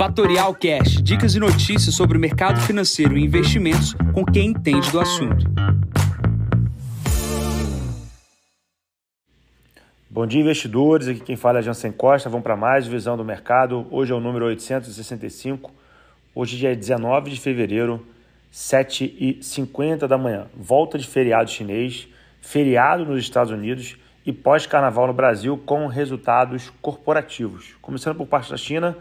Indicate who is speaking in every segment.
Speaker 1: Fatorial Cash, dicas e notícias sobre o mercado financeiro e investimentos com quem entende do assunto.
Speaker 2: Bom dia, investidores. Aqui quem fala é Jansen Costa. Vamos para mais visão do mercado. Hoje é o número 865. Hoje é 19 de fevereiro, 7h50 da manhã. Volta de feriado chinês, feriado nos Estados Unidos e pós-carnaval no Brasil com resultados corporativos. Começando por parte da China,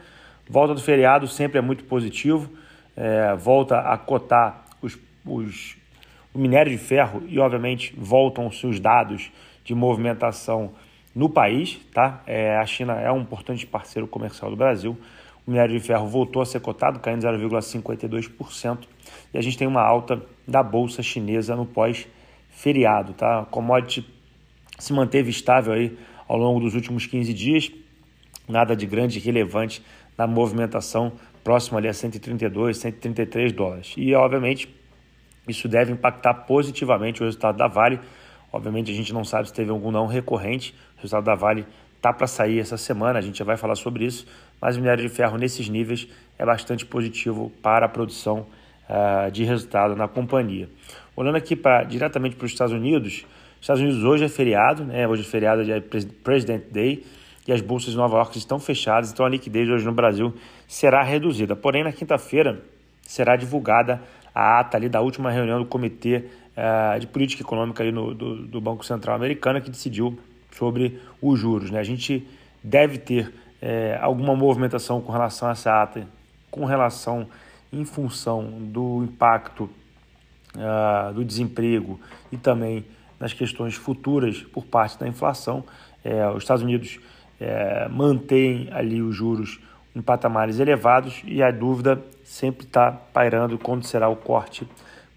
Speaker 2: volta do feriado sempre é muito positivo, é, volta a cotar os, os, o minério de ferro e, obviamente, voltam os seus dados de movimentação no país. Tá? É, a China é um importante parceiro comercial do Brasil. O minério de ferro voltou a ser cotado, caindo 0,52%. E a gente tem uma alta da bolsa chinesa no pós-feriado. Tá? A commodity se manteve estável aí ao longo dos últimos 15 dias, nada de grande relevante na movimentação próximo ali a 132, 133 dólares. E obviamente isso deve impactar positivamente o resultado da Vale. Obviamente a gente não sabe se teve algum não recorrente. O resultado da Vale tá para sair essa semana, a gente já vai falar sobre isso, mas o minério de ferro nesses níveis é bastante positivo para a produção uh, de resultado na companhia. Olhando aqui pra, diretamente para os Estados Unidos, Estados Unidos hoje é feriado, né? hoje é feriado de President Day e as bolsas de Nova York estão fechadas, então a liquidez hoje no Brasil será reduzida. Porém, na quinta-feira será divulgada a ata ali da última reunião do Comitê uh, de Política Econômica ali no, do, do, Banco Central Americano que decidiu sobre os juros. Né? A gente deve ter é, alguma movimentação com relação a essa ata, com relação em função do impacto uh, do desemprego e também nas questões futuras por parte da inflação. É, os Estados Unidos é, mantém ali os juros em patamares elevados e a dúvida sempre está pairando quando será o corte,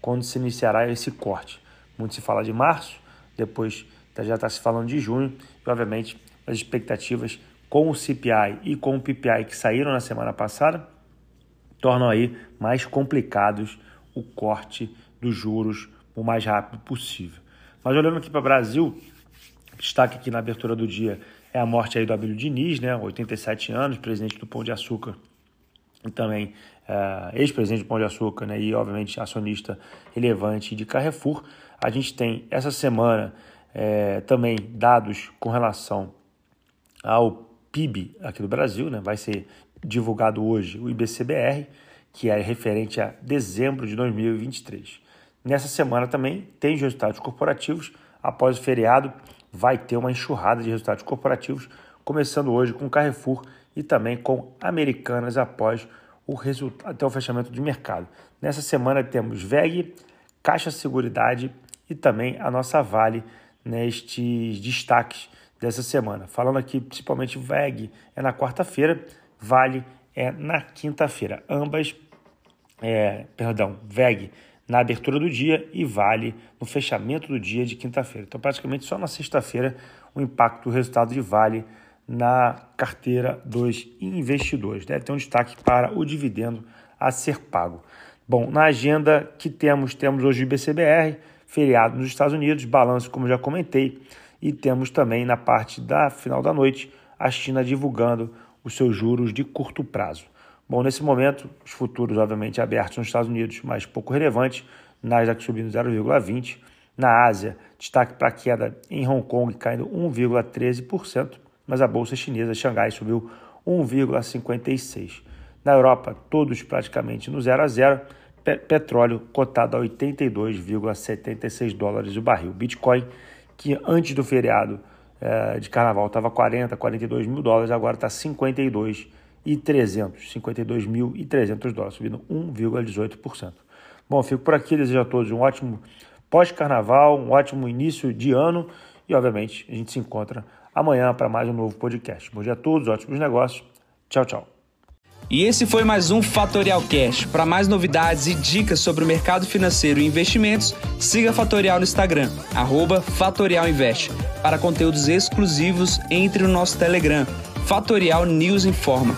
Speaker 2: quando se iniciará esse corte. Muito se fala de março, depois já está se falando de junho e, obviamente, as expectativas com o CPI e com o PPI que saíram na semana passada tornam aí mais complicados o corte dos juros o mais rápido possível. Mas olhando aqui para o Brasil, destaque aqui na abertura do dia é a morte aí do Abílio Diniz, né, 87 anos, presidente do Pão de Açúcar e também uh, ex-presidente do Pão de Açúcar né, e, obviamente, acionista relevante de Carrefour. A gente tem essa semana é, também dados com relação ao PIB aqui do Brasil, né, vai ser divulgado hoje o IBCBR, que é referente a dezembro de 2023. Nessa semana também tem os resultados corporativos. Após o feriado, vai ter uma enxurrada de resultados corporativos, começando hoje com Carrefour e também com Americanas após o resultado, até o fechamento de mercado. Nessa semana temos VEG, Caixa Seguridade e também a nossa Vale nestes destaques dessa semana. Falando aqui principalmente VEG é na quarta-feira, Vale é na quinta-feira. Ambas, é, perdão, VEG na abertura do dia e Vale no fechamento do dia de quinta-feira. Então, praticamente só na sexta-feira o impacto do resultado de Vale na carteira dos investidores. Deve ter um destaque para o dividendo a ser pago. Bom, na agenda que temos, temos hoje o IBCBR, feriado nos Estados Unidos, balanço, como já comentei, e temos também na parte da final da noite a China divulgando os seus juros de curto prazo. Bom, nesse momento, os futuros, obviamente, abertos nos Estados Unidos, mas pouco relevante. Nasdaq subindo 0,20%. Na Ásia, destaque para a queda em Hong Kong, caindo 1,13%, mas a bolsa chinesa, Xangai, subiu 1,56%. Na Europa, todos praticamente no 0 a 0 petróleo cotado a 82,76 dólares o barril. Bitcoin, que antes do feriado eh, de carnaval estava 40, 42 mil dólares, agora está 52 e 300, 52.300 dólares, subindo 1,18%. Bom, fico por aqui, desejo a todos um ótimo pós-carnaval, um ótimo início de ano e, obviamente, a gente se encontra amanhã para mais um novo podcast. Bom dia a todos, ótimos negócios. Tchau, tchau.
Speaker 1: E esse foi mais um Fatorial Cash. Para mais novidades e dicas sobre o mercado financeiro e investimentos, siga a Fatorial no Instagram, @fatorialinvest. Para conteúdos exclusivos, entre no nosso Telegram, Fatorial News Informa.